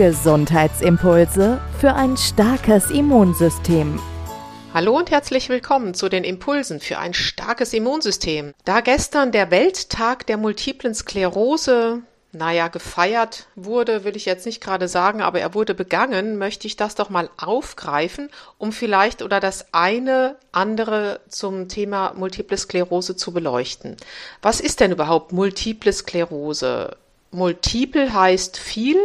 Gesundheitsimpulse für ein starkes Immunsystem. Hallo und herzlich willkommen zu den Impulsen für ein starkes Immunsystem. Da gestern der Welttag der multiplen Sklerose naja, gefeiert wurde, will ich jetzt nicht gerade sagen, aber er wurde begangen, möchte ich das doch mal aufgreifen, um vielleicht oder das eine andere zum Thema Multiple Sklerose zu beleuchten. Was ist denn überhaupt Multiple Sklerose? Multiple heißt viel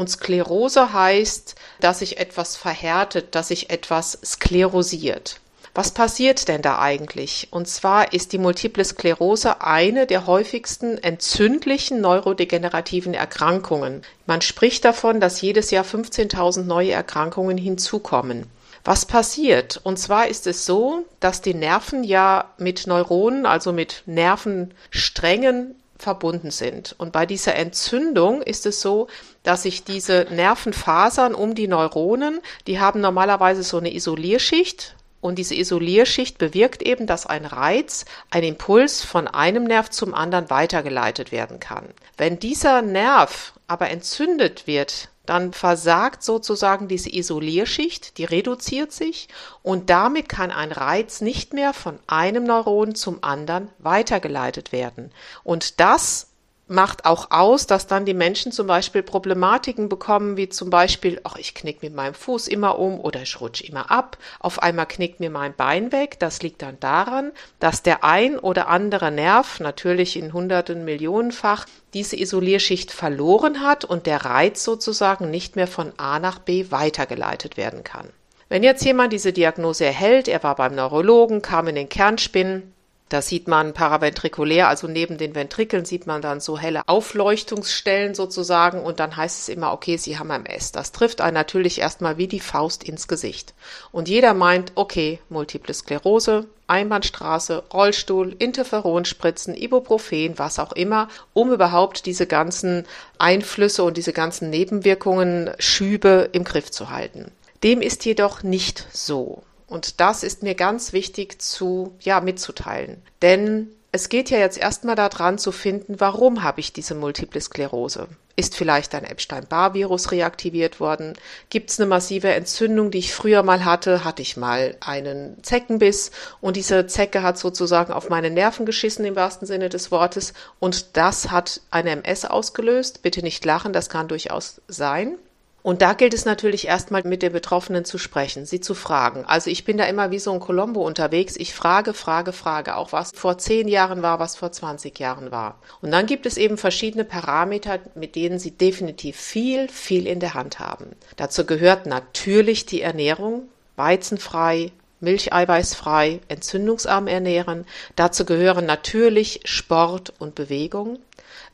und Sklerose heißt, dass sich etwas verhärtet, dass sich etwas sklerosiert. Was passiert denn da eigentlich? Und zwar ist die Multiple Sklerose eine der häufigsten entzündlichen neurodegenerativen Erkrankungen. Man spricht davon, dass jedes Jahr 15.000 neue Erkrankungen hinzukommen. Was passiert? Und zwar ist es so, dass die Nerven ja mit Neuronen, also mit Nervensträngen verbunden sind. Und bei dieser Entzündung ist es so, dass sich diese Nervenfasern um die Neuronen, die haben normalerweise so eine Isolierschicht, und diese Isolierschicht bewirkt eben, dass ein Reiz, ein Impuls von einem Nerv zum anderen weitergeleitet werden kann. Wenn dieser Nerv aber entzündet wird, dann versagt sozusagen diese Isolierschicht, die reduziert sich und damit kann ein Reiz nicht mehr von einem Neuron zum anderen weitergeleitet werden. Und das macht auch aus, dass dann die Menschen zum Beispiel Problematiken bekommen, wie zum Beispiel, ach, ich knick mit meinem Fuß immer um oder ich rutsche immer ab, auf einmal knickt mir mein Bein weg. Das liegt dann daran, dass der ein oder andere Nerv, natürlich in hunderten Millionenfach, diese Isolierschicht verloren hat und der Reiz sozusagen nicht mehr von A nach B weitergeleitet werden kann. Wenn jetzt jemand diese Diagnose erhält, er war beim Neurologen, kam in den Kernspinnen, da sieht man paraventrikulär, also neben den Ventrikeln sieht man dann so helle Aufleuchtungsstellen sozusagen und dann heißt es immer, okay, Sie haben MS. Das trifft einen natürlich erstmal wie die Faust ins Gesicht. Und jeder meint, okay, Multiple Sklerose, Einbahnstraße, Rollstuhl, Interferonspritzen, Ibuprofen, was auch immer, um überhaupt diese ganzen Einflüsse und diese ganzen Nebenwirkungen, Schübe im Griff zu halten. Dem ist jedoch nicht so. Und das ist mir ganz wichtig zu, ja, mitzuteilen. Denn es geht ja jetzt erstmal daran zu finden, warum habe ich diese Multiple Sklerose? Ist vielleicht ein Epstein-Barr-Virus reaktiviert worden? Gibt es eine massive Entzündung, die ich früher mal hatte? Hatte ich mal einen Zeckenbiss und diese Zecke hat sozusagen auf meine Nerven geschissen im wahrsten Sinne des Wortes und das hat eine MS ausgelöst? Bitte nicht lachen, das kann durchaus sein. Und da gilt es natürlich erstmal mit den Betroffenen zu sprechen, sie zu fragen. Also ich bin da immer wie so ein Colombo unterwegs. Ich frage, frage, frage, auch was vor zehn Jahren war, was vor 20 Jahren war. Und dann gibt es eben verschiedene Parameter, mit denen sie definitiv viel, viel in der Hand haben. Dazu gehört natürlich die Ernährung, weizenfrei, milcheiweißfrei, entzündungsarm ernähren. Dazu gehören natürlich Sport und Bewegung.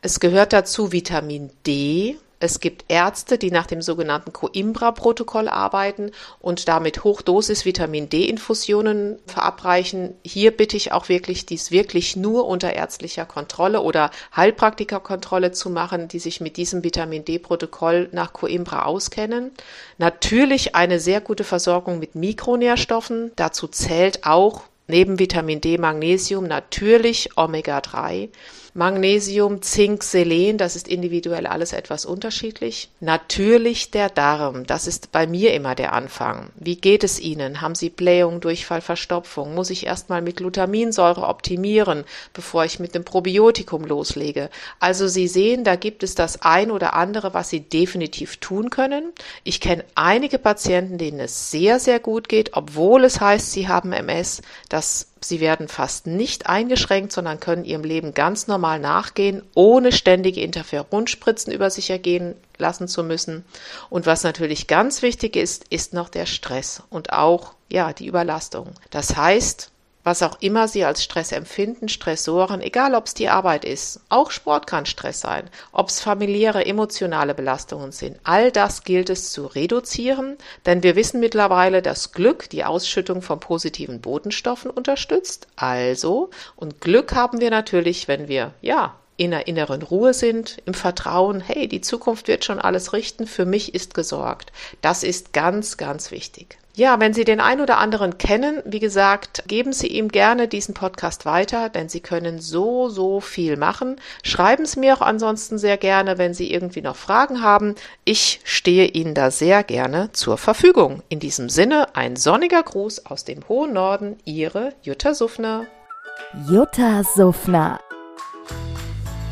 Es gehört dazu Vitamin D, es gibt Ärzte, die nach dem sogenannten Coimbra-Protokoll arbeiten und damit Hochdosis Vitamin D-Infusionen verabreichen. Hier bitte ich auch wirklich, dies wirklich nur unter ärztlicher Kontrolle oder Heilpraktikerkontrolle zu machen, die sich mit diesem Vitamin D-Protokoll nach Coimbra auskennen. Natürlich eine sehr gute Versorgung mit Mikronährstoffen. Dazu zählt auch neben Vitamin D, Magnesium natürlich Omega-3. Magnesium, Zink, Selen, das ist individuell alles etwas unterschiedlich. Natürlich der Darm, das ist bei mir immer der Anfang. Wie geht es Ihnen? Haben Sie Blähung, Durchfall, Verstopfung? Muss ich erstmal mit Glutaminsäure optimieren, bevor ich mit dem Probiotikum loslege? Also Sie sehen, da gibt es das ein oder andere, was Sie definitiv tun können. Ich kenne einige Patienten, denen es sehr, sehr gut geht, obwohl es heißt, sie haben MS. Das Sie werden fast nicht eingeschränkt, sondern können ihrem Leben ganz normal nachgehen, ohne ständige Interferonspritzen über sich ergehen lassen zu müssen. Und was natürlich ganz wichtig ist, ist noch der Stress und auch, ja, die Überlastung. Das heißt, was auch immer Sie als Stress empfinden, Stressoren, egal ob es die Arbeit ist, auch Sport kann Stress sein, ob es familiäre, emotionale Belastungen sind, all das gilt es zu reduzieren, denn wir wissen mittlerweile, dass Glück die Ausschüttung von positiven Botenstoffen unterstützt. Also, und Glück haben wir natürlich, wenn wir, ja, in der inneren Ruhe sind, im Vertrauen, hey, die Zukunft wird schon alles richten, für mich ist gesorgt. Das ist ganz, ganz wichtig. Ja, wenn Sie den ein oder anderen kennen, wie gesagt, geben Sie ihm gerne diesen Podcast weiter, denn Sie können so, so viel machen. Schreiben Sie mir auch ansonsten sehr gerne, wenn Sie irgendwie noch Fragen haben. Ich stehe Ihnen da sehr gerne zur Verfügung. In diesem Sinne ein sonniger Gruß aus dem hohen Norden, Ihre Jutta Suffner. Jutta Suffner.